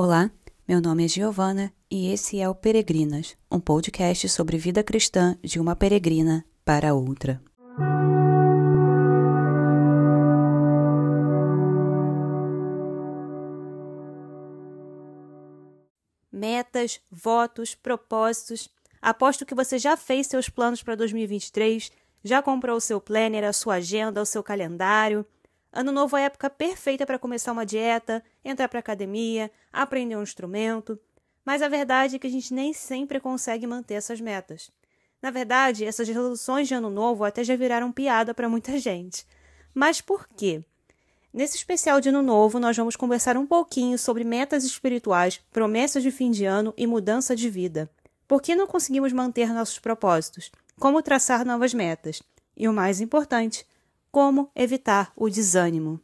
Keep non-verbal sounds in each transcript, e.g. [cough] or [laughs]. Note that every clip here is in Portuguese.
Olá, meu nome é Giovana e esse é o Peregrinas, um podcast sobre vida cristã de uma peregrina para outra. Metas, votos, propósitos. Aposto que você já fez seus planos para 2023, já comprou o seu planner, a sua agenda, o seu calendário Ano novo é a época perfeita para começar uma dieta, entrar para academia, aprender um instrumento. Mas a verdade é que a gente nem sempre consegue manter essas metas. Na verdade, essas resoluções de ano novo até já viraram piada para muita [laughs] gente. Mas por quê? Nesse especial de ano novo, nós vamos conversar um pouquinho sobre metas espirituais, promessas de fim de ano e mudança de vida. Por que não conseguimos manter nossos propósitos? Como traçar novas metas? E o mais importante, como evitar o desânimo.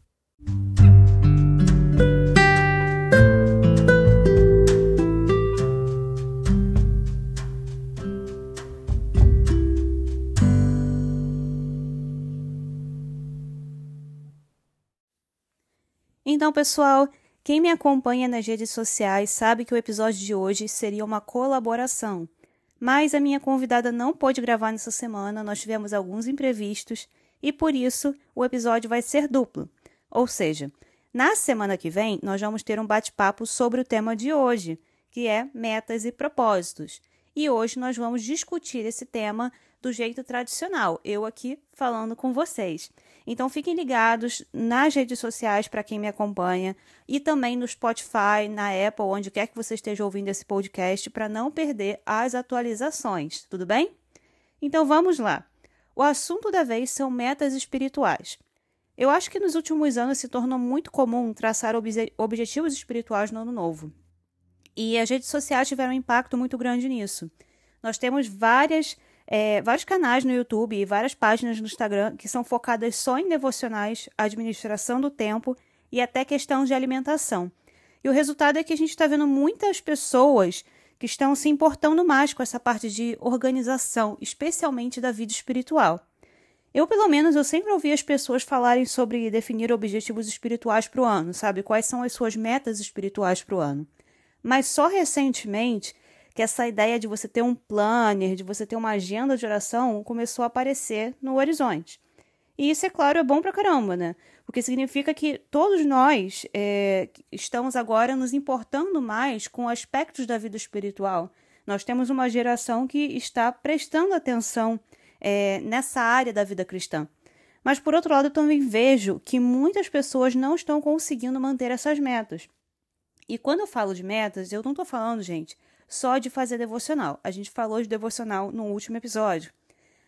Então, pessoal, quem me acompanha nas redes sociais sabe que o episódio de hoje seria uma colaboração. Mas a minha convidada não pôde gravar nessa semana, nós tivemos alguns imprevistos e por isso o episódio vai ser duplo. Ou seja, na semana que vem nós vamos ter um bate-papo sobre o tema de hoje, que é metas e propósitos. E hoje nós vamos discutir esse tema do jeito tradicional, eu aqui falando com vocês. Então fiquem ligados nas redes sociais para quem me acompanha e também no Spotify, na Apple, onde quer que você esteja ouvindo esse podcast, para não perder as atualizações, tudo bem? Então vamos lá. O assunto da vez são metas espirituais. Eu acho que nos últimos anos se tornou muito comum traçar obje objetivos espirituais no ano novo. E as redes sociais tiveram um impacto muito grande nisso. Nós temos várias, é, vários canais no YouTube e várias páginas no Instagram que são focadas só em devocionais, administração do tempo e até questão de alimentação. E o resultado é que a gente está vendo muitas pessoas que estão se importando mais com essa parte de organização, especialmente da vida espiritual. Eu, pelo menos, eu sempre ouvi as pessoas falarem sobre definir objetivos espirituais para o ano, sabe? Quais são as suas metas espirituais para o ano. Mas só recentemente que essa ideia de você ter um planner, de você ter uma agenda de oração, começou a aparecer no horizonte. E isso, é claro, é bom pra caramba, né? Porque significa que todos nós é, estamos agora nos importando mais com aspectos da vida espiritual. Nós temos uma geração que está prestando atenção é, nessa área da vida cristã. Mas, por outro lado, eu também vejo que muitas pessoas não estão conseguindo manter essas metas. E quando eu falo de metas, eu não estou falando, gente, só de fazer devocional. A gente falou de devocional no último episódio.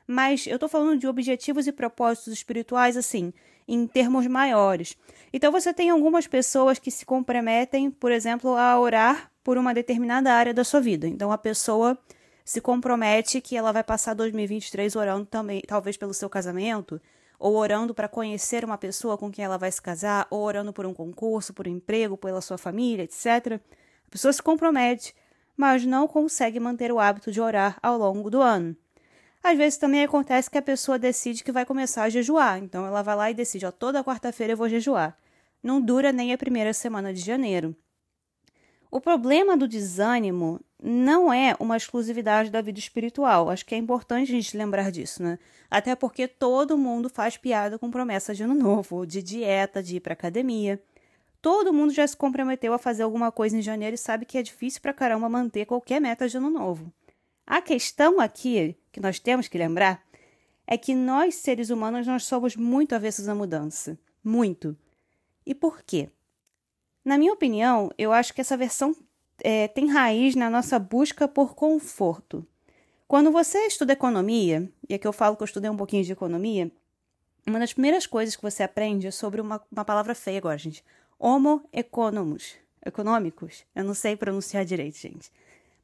Mas eu estou falando de objetivos e propósitos espirituais, assim, em termos maiores. Então você tem algumas pessoas que se comprometem, por exemplo, a orar por uma determinada área da sua vida. Então a pessoa se compromete que ela vai passar 2023 orando também, talvez pelo seu casamento, ou orando para conhecer uma pessoa com quem ela vai se casar, ou orando por um concurso, por um emprego, pela sua família, etc. A pessoa se compromete, mas não consegue manter o hábito de orar ao longo do ano. Às vezes também acontece que a pessoa decide que vai começar a jejuar, então ela vai lá e decide, ó, toda quarta-feira eu vou jejuar. Não dura nem a primeira semana de janeiro. O problema do desânimo não é uma exclusividade da vida espiritual. Acho que é importante a gente lembrar disso, né? Até porque todo mundo faz piada com promessa de ano novo, de dieta, de ir para academia. Todo mundo já se comprometeu a fazer alguma coisa em janeiro e sabe que é difícil pra caramba manter qualquer meta de ano novo. A questão aqui que nós temos que lembrar é que nós, seres humanos, nós somos muito avessos à mudança. Muito. E por quê? Na minha opinião, eu acho que essa versão é, tem raiz na nossa busca por conforto. Quando você estuda economia, e aqui eu falo que eu estudei um pouquinho de economia, uma das primeiras coisas que você aprende é sobre uma, uma palavra feia agora, gente. Homo economus. Econômicos? Eu não sei pronunciar direito, gente.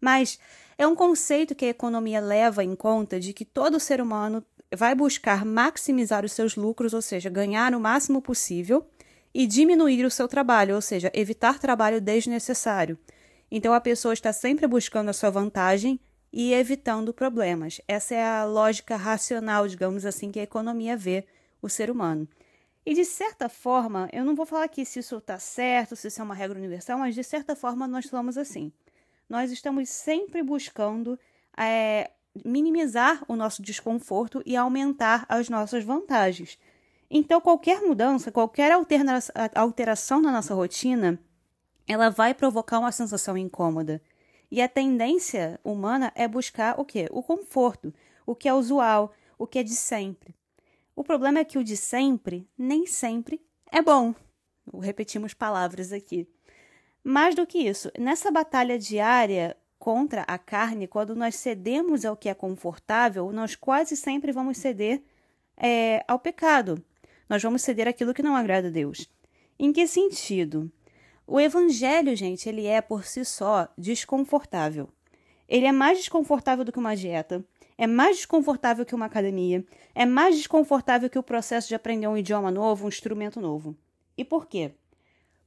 Mas é um conceito que a economia leva em conta de que todo ser humano vai buscar maximizar os seus lucros, ou seja, ganhar o máximo possível, e diminuir o seu trabalho, ou seja, evitar trabalho desnecessário. Então a pessoa está sempre buscando a sua vantagem e evitando problemas. Essa é a lógica racional, digamos assim, que a economia vê o ser humano. E de certa forma, eu não vou falar aqui se isso está certo, se isso é uma regra universal, mas de certa forma nós somos assim. Nós estamos sempre buscando é, minimizar o nosso desconforto e aumentar as nossas vantagens. Então, qualquer mudança, qualquer alteração na nossa rotina, ela vai provocar uma sensação incômoda. E a tendência humana é buscar o quê? O conforto, o que é usual, o que é de sempre. O problema é que o de sempre nem sempre é bom. Repetimos palavras aqui. Mais do que isso, nessa batalha diária contra a carne, quando nós cedemos ao que é confortável, nós quase sempre vamos ceder é, ao pecado. Nós vamos ceder aquilo que não agrada a Deus. Em que sentido? O evangelho, gente, ele é por si só desconfortável. Ele é mais desconfortável do que uma dieta é mais desconfortável que uma academia, é mais desconfortável que o processo de aprender um idioma novo, um instrumento novo. E por quê?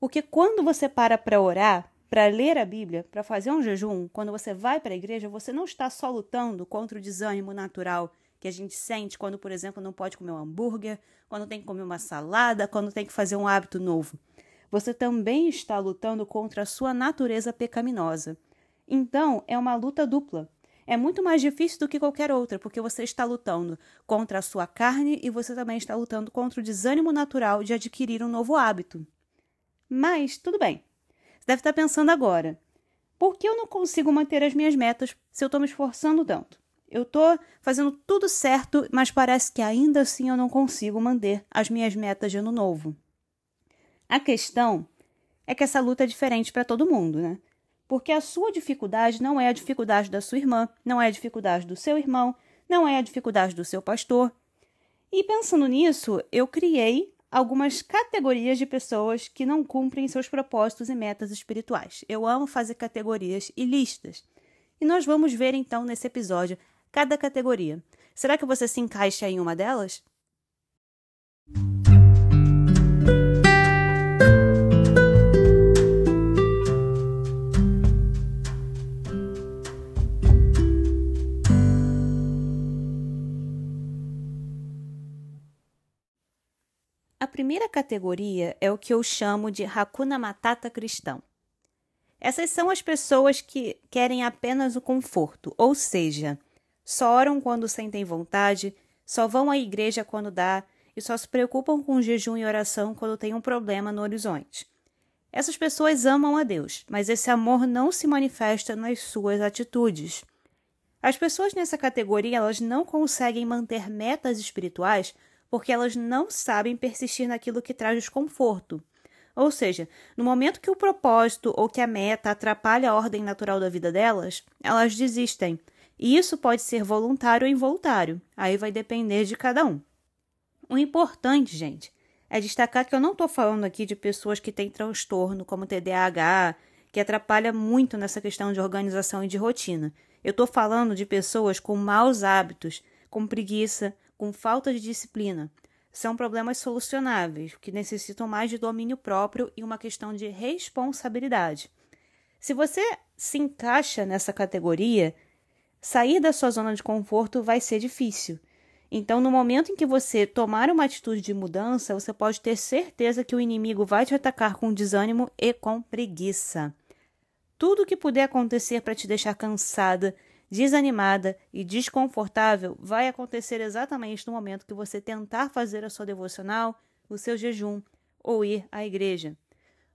Porque quando você para para orar, para ler a Bíblia, para fazer um jejum, quando você vai para a igreja, você não está só lutando contra o desânimo natural que a gente sente quando, por exemplo, não pode comer um hambúrguer, quando tem que comer uma salada, quando tem que fazer um hábito novo. Você também está lutando contra a sua natureza pecaminosa. Então, é uma luta dupla é muito mais difícil do que qualquer outra, porque você está lutando contra a sua carne e você também está lutando contra o desânimo natural de adquirir um novo hábito. Mas, tudo bem. Você deve estar pensando agora: por que eu não consigo manter as minhas metas se eu estou me esforçando tanto? Eu estou fazendo tudo certo, mas parece que ainda assim eu não consigo manter as minhas metas de ano novo. A questão é que essa luta é diferente para todo mundo, né? porque a sua dificuldade não é a dificuldade da sua irmã, não é a dificuldade do seu irmão, não é a dificuldade do seu pastor. E pensando nisso, eu criei algumas categorias de pessoas que não cumprem seus propósitos e metas espirituais. Eu amo fazer categorias e listas. E nós vamos ver então nesse episódio cada categoria. Será que você se encaixa em uma delas? Primeira categoria é o que eu chamo de Hakuna Matata cristão. Essas são as pessoas que querem apenas o conforto, ou seja, só oram quando sentem vontade, só vão à igreja quando dá e só se preocupam com jejum e oração quando tem um problema no horizonte. Essas pessoas amam a Deus, mas esse amor não se manifesta nas suas atitudes. As pessoas nessa categoria elas não conseguem manter metas espirituais porque elas não sabem persistir naquilo que traz desconforto. Ou seja, no momento que o propósito ou que a meta atrapalha a ordem natural da vida delas, elas desistem. E isso pode ser voluntário ou involuntário, aí vai depender de cada um. O importante, gente, é destacar que eu não estou falando aqui de pessoas que têm transtorno como TDAH, que atrapalha muito nessa questão de organização e de rotina. Eu estou falando de pessoas com maus hábitos, com preguiça, com falta de disciplina. São problemas solucionáveis, que necessitam mais de domínio próprio e uma questão de responsabilidade. Se você se encaixa nessa categoria, sair da sua zona de conforto vai ser difícil. Então, no momento em que você tomar uma atitude de mudança, você pode ter certeza que o inimigo vai te atacar com desânimo e com preguiça. Tudo que puder acontecer para te deixar cansada, desanimada e desconfortável vai acontecer exatamente no momento que você tentar fazer a sua devocional, o seu jejum ou ir à igreja.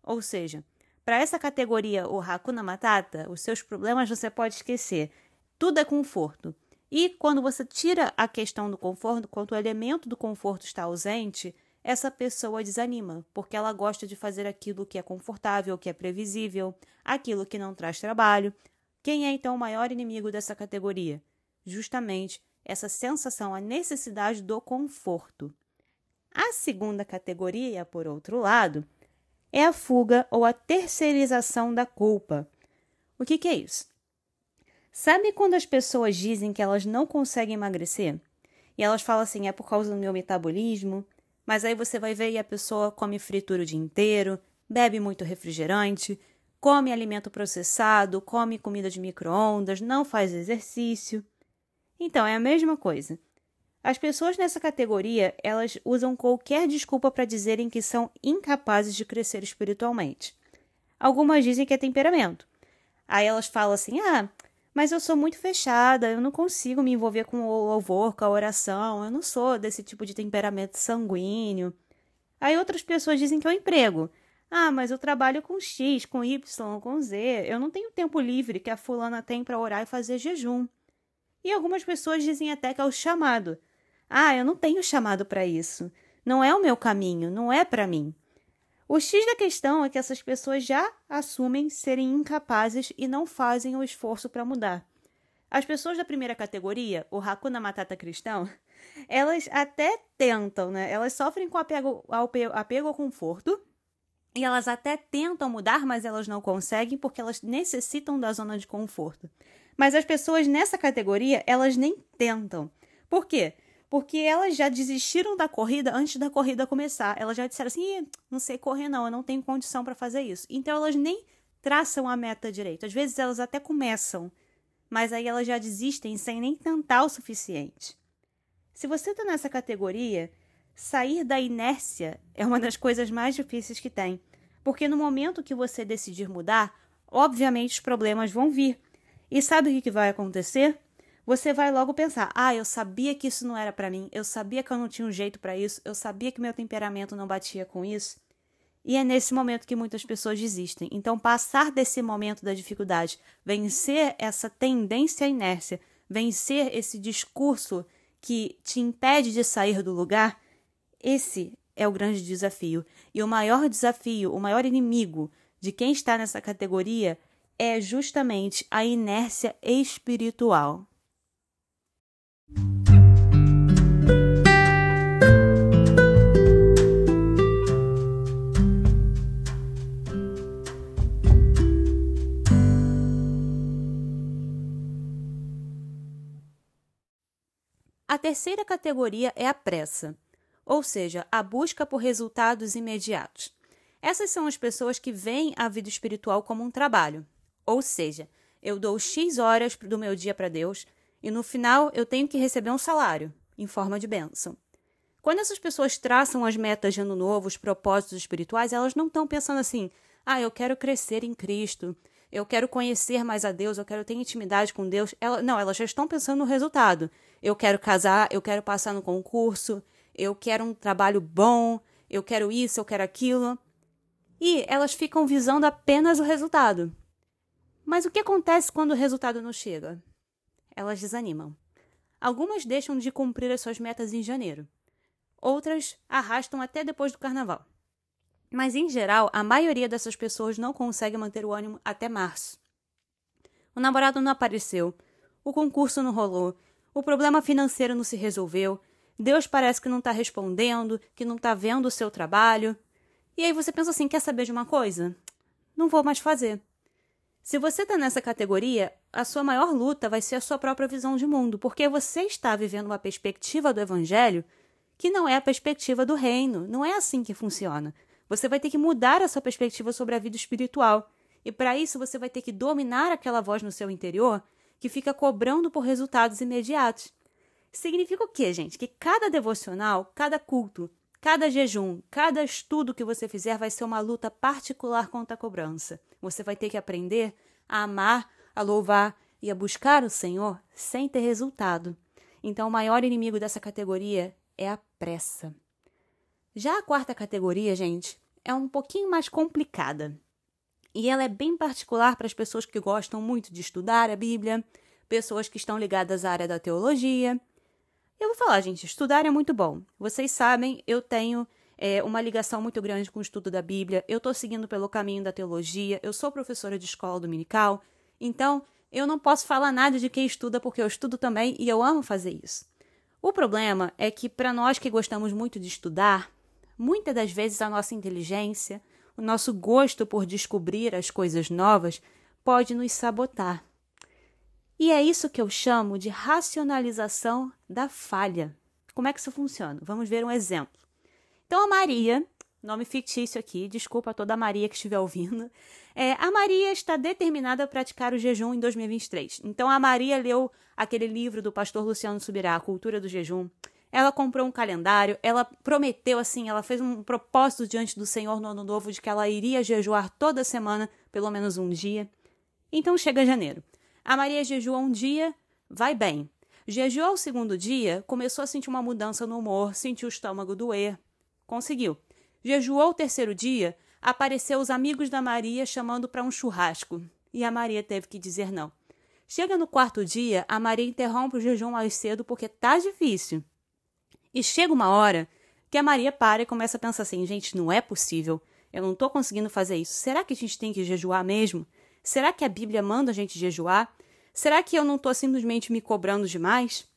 Ou seja, para essa categoria, o Hakuna Matata, os seus problemas você pode esquecer. Tudo é conforto. E quando você tira a questão do conforto, quando o elemento do conforto está ausente, essa pessoa desanima, porque ela gosta de fazer aquilo que é confortável, que é previsível, aquilo que não traz trabalho, quem é então o maior inimigo dessa categoria? Justamente essa sensação, a necessidade do conforto. A segunda categoria, por outro lado, é a fuga ou a terceirização da culpa. O que, que é isso? Sabe quando as pessoas dizem que elas não conseguem emagrecer? E elas falam assim, é por causa do meu metabolismo, mas aí você vai ver e a pessoa come fritura o dia inteiro, bebe muito refrigerante, come alimento processado, come comida de micro-ondas, não faz exercício. Então, é a mesma coisa. As pessoas nessa categoria, elas usam qualquer desculpa para dizerem que são incapazes de crescer espiritualmente. Algumas dizem que é temperamento. Aí elas falam assim: "Ah, mas eu sou muito fechada, eu não consigo me envolver com o louvor, com a oração, eu não sou desse tipo de temperamento sanguíneo". Aí outras pessoas dizem que é o emprego. Ah, mas eu trabalho com X, com Y, com Z. Eu não tenho tempo livre que a fulana tem para orar e fazer jejum. E algumas pessoas dizem até que é o chamado. Ah, eu não tenho chamado para isso. Não é o meu caminho, não é para mim. O X da questão é que essas pessoas já assumem serem incapazes e não fazem o esforço para mudar. As pessoas da primeira categoria, o Hakuna Matata cristão, [laughs] elas até tentam, né? Elas sofrem com apego ao, apego ao conforto e elas até tentam mudar, mas elas não conseguem porque elas necessitam da zona de conforto. Mas as pessoas nessa categoria, elas nem tentam. Por quê? porque elas já desistiram da corrida antes da corrida começar. Elas já disseram assim: não sei correr, não, eu não tenho condição para fazer isso. Então elas nem traçam a meta direito. Às vezes elas até começam, mas aí elas já desistem sem nem tentar o suficiente. Se você está nessa categoria, sair da inércia é uma das coisas mais difíceis que tem. Porque no momento que você decidir mudar, obviamente os problemas vão vir. E sabe o que vai acontecer? você vai logo pensar: ah, eu sabia que isso não era para mim, eu sabia que eu não tinha um jeito para isso, eu sabia que meu temperamento não batia com isso. E é nesse momento que muitas pessoas desistem. Então, passar desse momento da dificuldade, vencer essa tendência à inércia, vencer esse discurso que te impede de sair do lugar, esse é o grande desafio. E o maior desafio, o maior inimigo de quem está nessa categoria é justamente a inércia espiritual. A terceira categoria é a pressa, ou seja, a busca por resultados imediatos. Essas são as pessoas que veem a vida espiritual como um trabalho, ou seja, eu dou X horas do meu dia para Deus e no final eu tenho que receber um salário, em forma de bênção. Quando essas pessoas traçam as metas de ano novo, os propósitos espirituais, elas não estão pensando assim: ah, eu quero crescer em Cristo, eu quero conhecer mais a Deus, eu quero ter intimidade com Deus. Ela, não, elas já estão pensando no resultado. Eu quero casar, eu quero passar no concurso, eu quero um trabalho bom, eu quero isso, eu quero aquilo. E elas ficam visando apenas o resultado. Mas o que acontece quando o resultado não chega? Elas desanimam. Algumas deixam de cumprir as suas metas em janeiro. Outras arrastam até depois do carnaval. Mas, em geral, a maioria dessas pessoas não consegue manter o ânimo até março. O namorado não apareceu, o concurso não rolou, o problema financeiro não se resolveu, Deus parece que não está respondendo, que não está vendo o seu trabalho. E aí você pensa assim: quer saber de uma coisa? Não vou mais fazer. Se você está nessa categoria, a sua maior luta vai ser a sua própria visão de mundo, porque você está vivendo uma perspectiva do Evangelho que não é a perspectiva do reino. Não é assim que funciona. Você vai ter que mudar a sua perspectiva sobre a vida espiritual. E para isso você vai ter que dominar aquela voz no seu interior que fica cobrando por resultados imediatos. Significa o quê, gente? Que cada devocional, cada culto, cada jejum, cada estudo que você fizer vai ser uma luta particular contra a cobrança. Você vai ter que aprender a amar, a louvar e a buscar o Senhor sem ter resultado. Então, o maior inimigo dessa categoria é a pressa. Já a quarta categoria, gente, é um pouquinho mais complicada. E ela é bem particular para as pessoas que gostam muito de estudar a Bíblia, pessoas que estão ligadas à área da teologia. Eu vou falar, gente, estudar é muito bom. Vocês sabem, eu tenho é, uma ligação muito grande com o estudo da Bíblia, eu estou seguindo pelo caminho da teologia, eu sou professora de escola dominical, então eu não posso falar nada de quem estuda porque eu estudo também e eu amo fazer isso. O problema é que, para nós que gostamos muito de estudar, Muitas das vezes a nossa inteligência, o nosso gosto por descobrir as coisas novas pode nos sabotar. E é isso que eu chamo de racionalização da falha. Como é que isso funciona? Vamos ver um exemplo. Então a Maria, nome fictício aqui, desculpa a toda a Maria que estiver ouvindo. É, a Maria está determinada a praticar o jejum em 2023. Então a Maria leu aquele livro do pastor Luciano Subirá, A Cultura do Jejum. Ela comprou um calendário, ela prometeu assim, ela fez um propósito diante do Senhor no ano novo de que ela iria jejuar toda semana, pelo menos um dia. Então chega janeiro. A Maria jejua um dia, vai bem. Jejuou o segundo dia, começou a sentir uma mudança no humor, sentiu o estômago doer. Conseguiu. Jejuou o terceiro dia, apareceu os amigos da Maria chamando para um churrasco. E a Maria teve que dizer não. Chega no quarto dia, a Maria interrompe o jejum mais cedo porque tá difícil. E chega uma hora que a Maria para e começa a pensar assim: gente, não é possível. Eu não estou conseguindo fazer isso. Será que a gente tem que jejuar mesmo? Será que a Bíblia manda a gente jejuar? Será que eu não estou simplesmente me cobrando demais?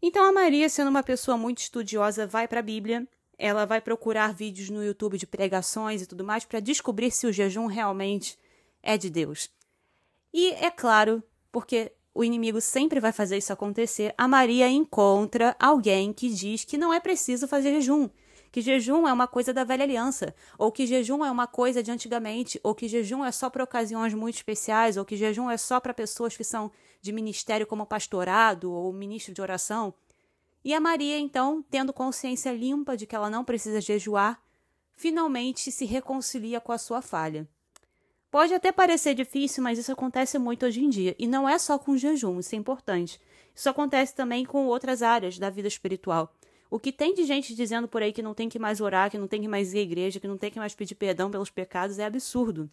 Então a Maria, sendo uma pessoa muito estudiosa, vai para a Bíblia. Ela vai procurar vídeos no YouTube de pregações e tudo mais para descobrir se o jejum realmente é de Deus. E é claro, porque o inimigo sempre vai fazer isso acontecer, a Maria encontra alguém que diz que não é preciso fazer jejum, que jejum é uma coisa da velha aliança, ou que jejum é uma coisa de antigamente, ou que jejum é só para ocasiões muito especiais, ou que jejum é só para pessoas que são de ministério como pastorado ou ministro de oração. E a Maria, então, tendo consciência limpa de que ela não precisa jejuar, finalmente se reconcilia com a sua falha. Pode até parecer difícil, mas isso acontece muito hoje em dia. E não é só com jejum, isso é importante. Isso acontece também com outras áreas da vida espiritual. O que tem de gente dizendo por aí que não tem que mais orar, que não tem que mais ir à igreja, que não tem que mais pedir perdão pelos pecados é absurdo.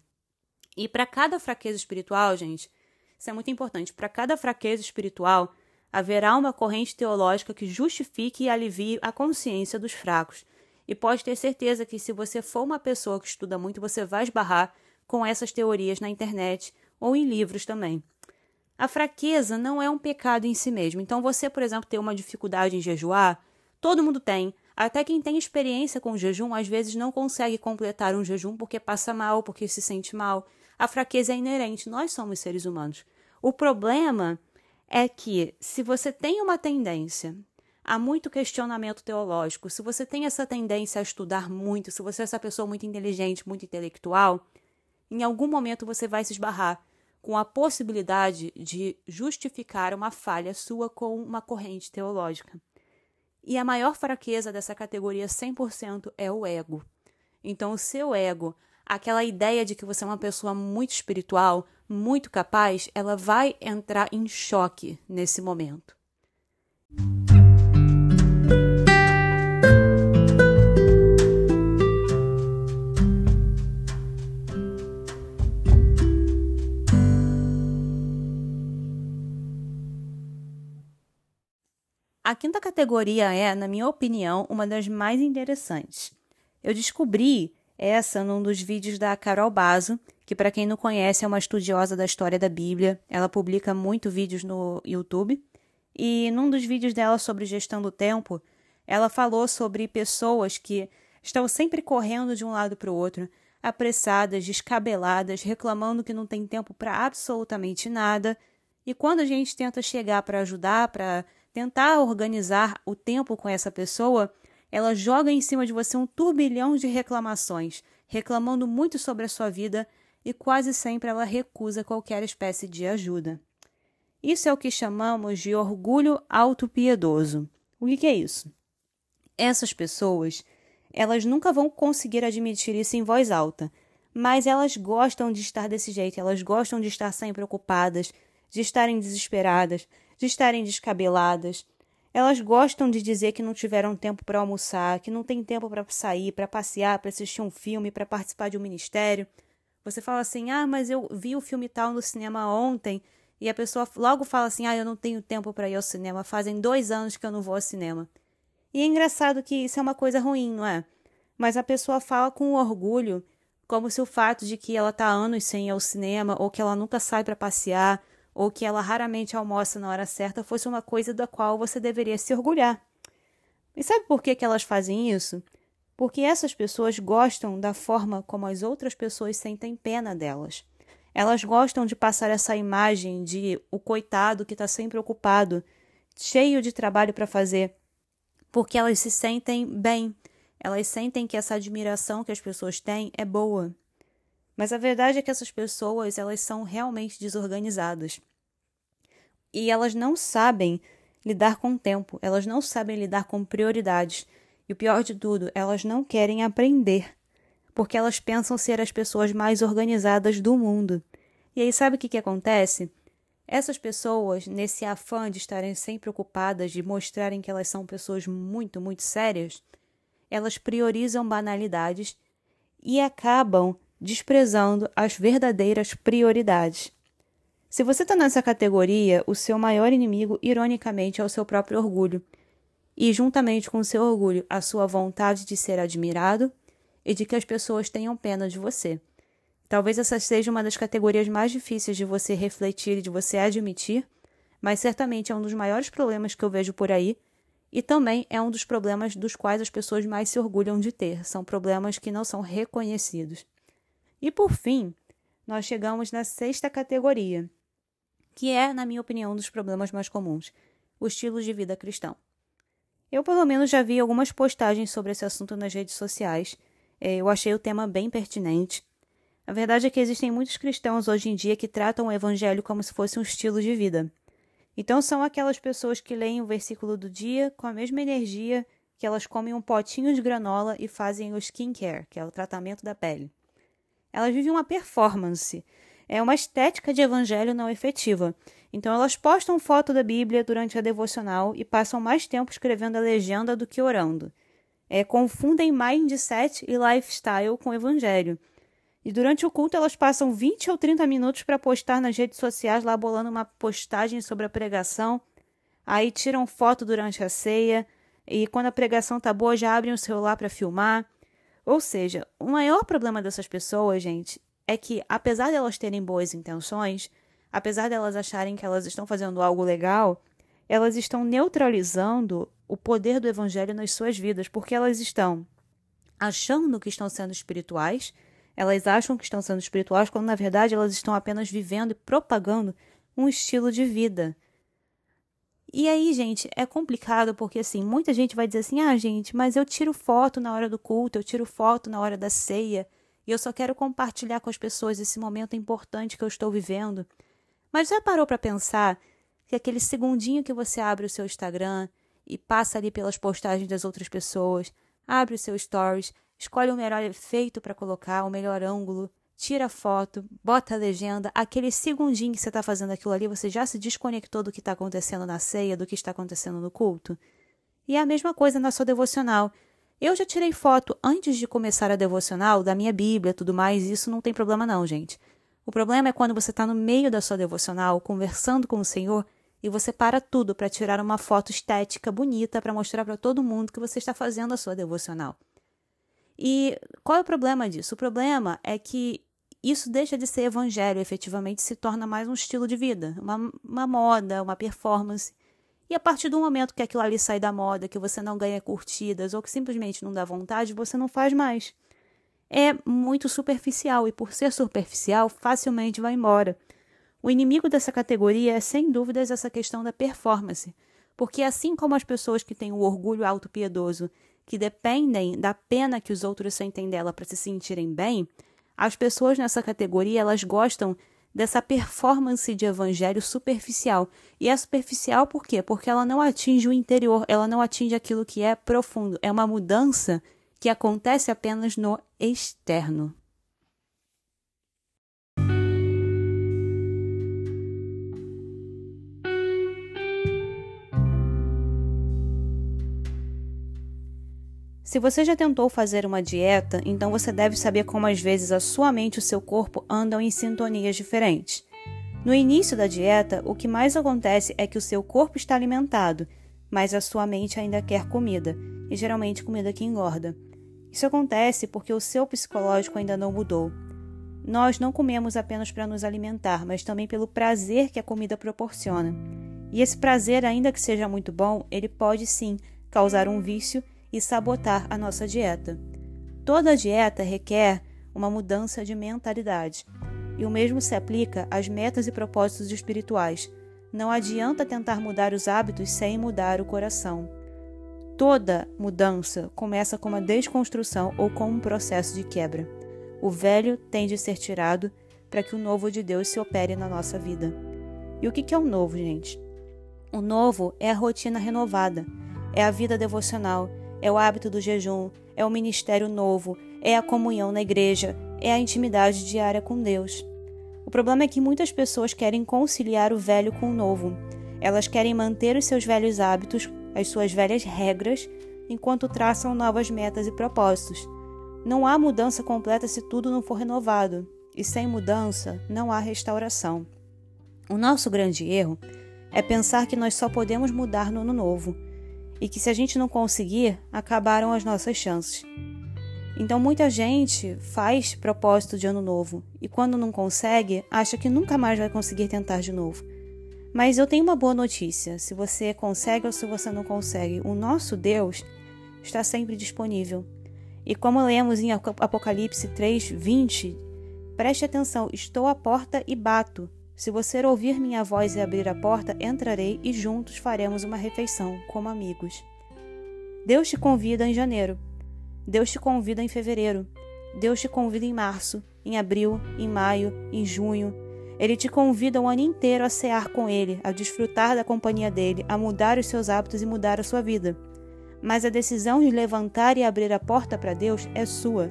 E para cada fraqueza espiritual, gente, isso é muito importante. Para cada fraqueza espiritual, haverá uma corrente teológica que justifique e alivie a consciência dos fracos. E pode ter certeza que se você for uma pessoa que estuda muito, você vai esbarrar com essas teorias na internet ou em livros também. A fraqueza não é um pecado em si mesmo. Então, você, por exemplo, ter uma dificuldade em jejuar, todo mundo tem. Até quem tem experiência com jejum, às vezes não consegue completar um jejum porque passa mal, porque se sente mal. A fraqueza é inerente, nós somos seres humanos. O problema é que, se você tem uma tendência a muito questionamento teológico, se você tem essa tendência a estudar muito, se você é essa pessoa muito inteligente, muito intelectual, em algum momento você vai se esbarrar com a possibilidade de justificar uma falha sua com uma corrente teológica. E a maior fraqueza dessa categoria 100% é o ego. Então, o seu ego, aquela ideia de que você é uma pessoa muito espiritual, muito capaz, ela vai entrar em choque nesse momento. A quinta categoria é, na minha opinião, uma das mais interessantes. Eu descobri essa num dos vídeos da Carol Bazo, que para quem não conhece é uma estudiosa da história da Bíblia. Ela publica muito vídeos no YouTube. E num dos vídeos dela sobre gestão do tempo, ela falou sobre pessoas que estão sempre correndo de um lado para o outro, apressadas, descabeladas, reclamando que não tem tempo para absolutamente nada. E quando a gente tenta chegar para ajudar, para tentar organizar o tempo com essa pessoa, ela joga em cima de você um turbilhão de reclamações, reclamando muito sobre a sua vida e quase sempre ela recusa qualquer espécie de ajuda. Isso é o que chamamos de orgulho autopiedoso. O que é isso? Essas pessoas, elas nunca vão conseguir admitir isso em voz alta, mas elas gostam de estar desse jeito, elas gostam de estar sempre ocupadas, de estarem desesperadas, de estarem descabeladas. Elas gostam de dizer que não tiveram tempo para almoçar, que não tem tempo para sair, para passear, para assistir um filme, para participar de um ministério. Você fala assim: "Ah, mas eu vi o filme tal no cinema ontem", e a pessoa logo fala assim: "Ah, eu não tenho tempo para ir ao cinema, fazem dois anos que eu não vou ao cinema". E é engraçado que isso é uma coisa ruim, não é? Mas a pessoa fala com orgulho, como se o fato de que ela está anos sem ir ao cinema ou que ela nunca sai para passear ou que ela raramente almoça na hora certa fosse uma coisa da qual você deveria se orgulhar. E sabe por que, que elas fazem isso? Porque essas pessoas gostam da forma como as outras pessoas sentem pena delas. Elas gostam de passar essa imagem de o coitado que está sempre ocupado, cheio de trabalho para fazer, porque elas se sentem bem. Elas sentem que essa admiração que as pessoas têm é boa. Mas a verdade é que essas pessoas, elas são realmente desorganizadas. E elas não sabem lidar com o tempo, elas não sabem lidar com prioridades. E o pior de tudo, elas não querem aprender, porque elas pensam ser as pessoas mais organizadas do mundo. E aí, sabe o que, que acontece? Essas pessoas, nesse afã de estarem sempre ocupadas, de mostrarem que elas são pessoas muito, muito sérias, elas priorizam banalidades e acabam desprezando as verdadeiras prioridades. Se você está nessa categoria, o seu maior inimigo, ironicamente, é o seu próprio orgulho. E, juntamente com o seu orgulho, a sua vontade de ser admirado e de que as pessoas tenham pena de você. Talvez essa seja uma das categorias mais difíceis de você refletir e de você admitir, mas certamente é um dos maiores problemas que eu vejo por aí e também é um dos problemas dos quais as pessoas mais se orgulham de ter. São problemas que não são reconhecidos. E por fim, nós chegamos na sexta categoria, que é, na minha opinião, um dos problemas mais comuns: o estilo de vida cristão. Eu, pelo menos, já vi algumas postagens sobre esse assunto nas redes sociais. É, eu achei o tema bem pertinente. A verdade é que existem muitos cristãos hoje em dia que tratam o evangelho como se fosse um estilo de vida. Então são aquelas pessoas que leem o versículo do dia com a mesma energia que elas comem um potinho de granola e fazem o skincare, que é o tratamento da pele. Elas vivem uma performance, é uma estética de evangelho não efetiva. Então elas postam foto da Bíblia durante a devocional e passam mais tempo escrevendo a legenda do que orando. É, confundem mindset e lifestyle com evangelho. E durante o culto elas passam 20 ou 30 minutos para postar nas redes sociais, lá bolando uma postagem sobre a pregação. Aí tiram foto durante a ceia. E quando a pregação tá boa, já abrem o celular para filmar. Ou seja, o maior problema dessas pessoas, gente, é que apesar de elas terem boas intenções, apesar de elas acharem que elas estão fazendo algo legal, elas estão neutralizando o poder do evangelho nas suas vidas, porque elas estão achando que estão sendo espirituais elas acham que estão sendo espirituais quando na verdade elas estão apenas vivendo e propagando um estilo de vida. E aí, gente, é complicado porque assim, muita gente vai dizer assim: "Ah, gente, mas eu tiro foto na hora do culto, eu tiro foto na hora da ceia, e eu só quero compartilhar com as pessoas esse momento importante que eu estou vivendo". Mas já parou para pensar que aquele segundinho que você abre o seu Instagram e passa ali pelas postagens das outras pessoas, abre o seu stories, escolhe o melhor efeito para colocar, o melhor ângulo, tira a foto, bota a legenda, aquele segundinho que você está fazendo aquilo ali, você já se desconectou do que está acontecendo na ceia, do que está acontecendo no culto. E é a mesma coisa na sua devocional. Eu já tirei foto antes de começar a devocional da minha Bíblia, tudo mais, isso não tem problema não, gente. O problema é quando você está no meio da sua devocional, conversando com o Senhor, e você para tudo para tirar uma foto estética bonita para mostrar para todo mundo que você está fazendo a sua devocional. E qual é o problema disso? O problema é que isso deixa de ser evangelho, efetivamente se torna mais um estilo de vida, uma, uma moda, uma performance. E a partir do momento que aquilo ali sai da moda, que você não ganha curtidas ou que simplesmente não dá vontade, você não faz mais. É muito superficial e, por ser superficial, facilmente vai embora. O inimigo dessa categoria é, sem dúvidas, essa questão da performance. Porque, assim como as pessoas que têm o orgulho autopiedoso que dependem da pena que os outros sentem dela para se sentirem bem, as pessoas nessa categoria elas gostam dessa performance de evangelho superficial. E é superficial por quê? Porque ela não atinge o interior, ela não atinge aquilo que é profundo. É uma mudança que acontece apenas no externo. Se você já tentou fazer uma dieta, então você deve saber como às vezes a sua mente e o seu corpo andam em sintonias diferentes. No início da dieta, o que mais acontece é que o seu corpo está alimentado, mas a sua mente ainda quer comida, e geralmente comida que engorda. Isso acontece porque o seu psicológico ainda não mudou. Nós não comemos apenas para nos alimentar, mas também pelo prazer que a comida proporciona. E esse prazer, ainda que seja muito bom, ele pode sim causar um vício e sabotar a nossa dieta. Toda dieta requer uma mudança de mentalidade. E o mesmo se aplica às metas e propósitos espirituais. Não adianta tentar mudar os hábitos sem mudar o coração. Toda mudança começa com uma desconstrução ou com um processo de quebra. O velho tem de ser tirado para que o novo de Deus se opere na nossa vida. E o que é o novo, gente? O novo é a rotina renovada, é a vida devocional, é o hábito do jejum, é o ministério novo, é a comunhão na igreja, é a intimidade diária com Deus. O problema é que muitas pessoas querem conciliar o velho com o novo. Elas querem manter os seus velhos hábitos as suas velhas regras enquanto traçam novas metas e propósitos. Não há mudança completa se tudo não for renovado, e sem mudança não há restauração. O nosso grande erro é pensar que nós só podemos mudar no ano novo e que se a gente não conseguir, acabaram as nossas chances. Então muita gente faz propósito de ano novo e quando não consegue, acha que nunca mais vai conseguir tentar de novo. Mas eu tenho uma boa notícia: se você consegue ou se você não consegue, o nosso Deus está sempre disponível. E como lemos em Apocalipse 3, 20, preste atenção: estou à porta e bato. Se você ouvir minha voz e abrir a porta, entrarei e juntos faremos uma refeição, como amigos. Deus te convida em janeiro. Deus te convida em fevereiro. Deus te convida em março, em abril, em maio, em junho, ele te convida o ano inteiro a cear com ele, a desfrutar da companhia dele, a mudar os seus hábitos e mudar a sua vida. Mas a decisão de levantar e abrir a porta para Deus é sua.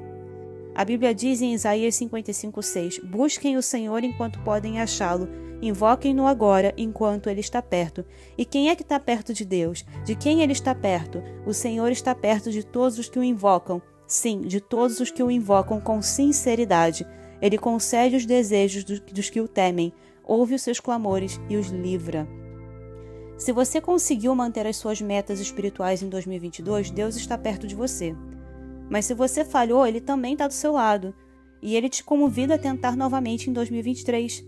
A Bíblia diz em Isaías 55:6: Busquem o Senhor enquanto podem achá-lo, invoquem-no agora enquanto ele está perto. E quem é que está perto de Deus? De quem ele está perto? O Senhor está perto de todos os que o invocam. Sim, de todos os que o invocam com sinceridade. Ele concede os desejos dos que o temem, ouve os seus clamores e os livra. Se você conseguiu manter as suas metas espirituais em 2022, Deus está perto de você. Mas se você falhou, Ele também está do seu lado. E Ele te convida a tentar novamente em 2023.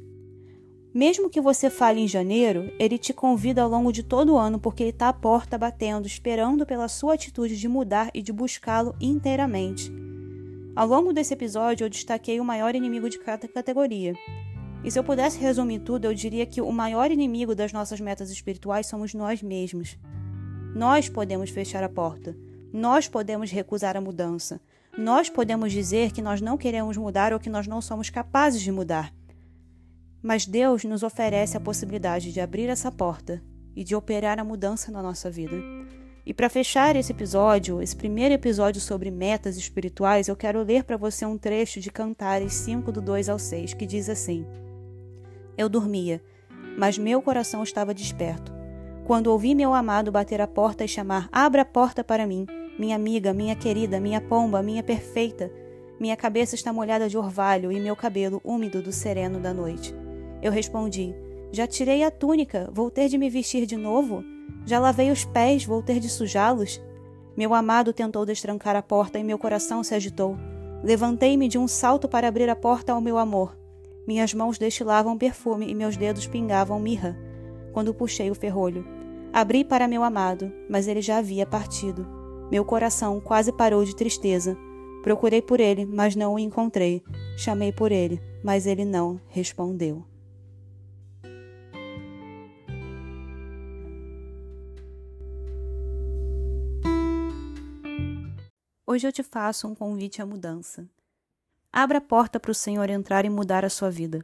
Mesmo que você falhe em janeiro, Ele te convida ao longo de todo o ano, porque Ele está à porta batendo, esperando pela sua atitude de mudar e de buscá-lo inteiramente. Ao longo desse episódio, eu destaquei o maior inimigo de cada categoria. E se eu pudesse resumir tudo, eu diria que o maior inimigo das nossas metas espirituais somos nós mesmos. Nós podemos fechar a porta. Nós podemos recusar a mudança. Nós podemos dizer que nós não queremos mudar ou que nós não somos capazes de mudar. Mas Deus nos oferece a possibilidade de abrir essa porta e de operar a mudança na nossa vida. E para fechar esse episódio, esse primeiro episódio sobre metas espirituais, eu quero ler para você um trecho de Cantares 5, do 2 ao 6, que diz assim: Eu dormia, mas meu coração estava desperto. Quando ouvi meu amado bater a porta e chamar: Abra a porta para mim, minha amiga, minha querida, minha pomba, minha perfeita. Minha cabeça está molhada de orvalho e meu cabelo úmido do sereno da noite. Eu respondi: Já tirei a túnica, vou ter de me vestir de novo? Já lavei os pés, vou ter de sujá-los? Meu amado tentou destrancar a porta e meu coração se agitou. Levantei-me de um salto para abrir a porta ao meu amor. Minhas mãos destilavam perfume e meus dedos pingavam mirra. Quando puxei o ferrolho, abri para meu amado, mas ele já havia partido. Meu coração quase parou de tristeza. Procurei por ele, mas não o encontrei. Chamei por ele, mas ele não respondeu. Hoje eu te faço um convite à mudança. Abra a porta para o Senhor entrar e mudar a sua vida.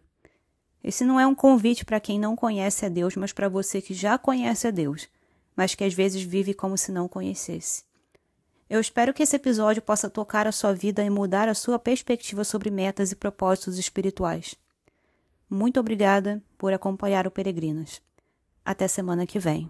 Esse não é um convite para quem não conhece a Deus, mas para você que já conhece a Deus, mas que às vezes vive como se não conhecesse. Eu espero que esse episódio possa tocar a sua vida e mudar a sua perspectiva sobre metas e propósitos espirituais. Muito obrigada por acompanhar o Peregrinas. Até semana que vem.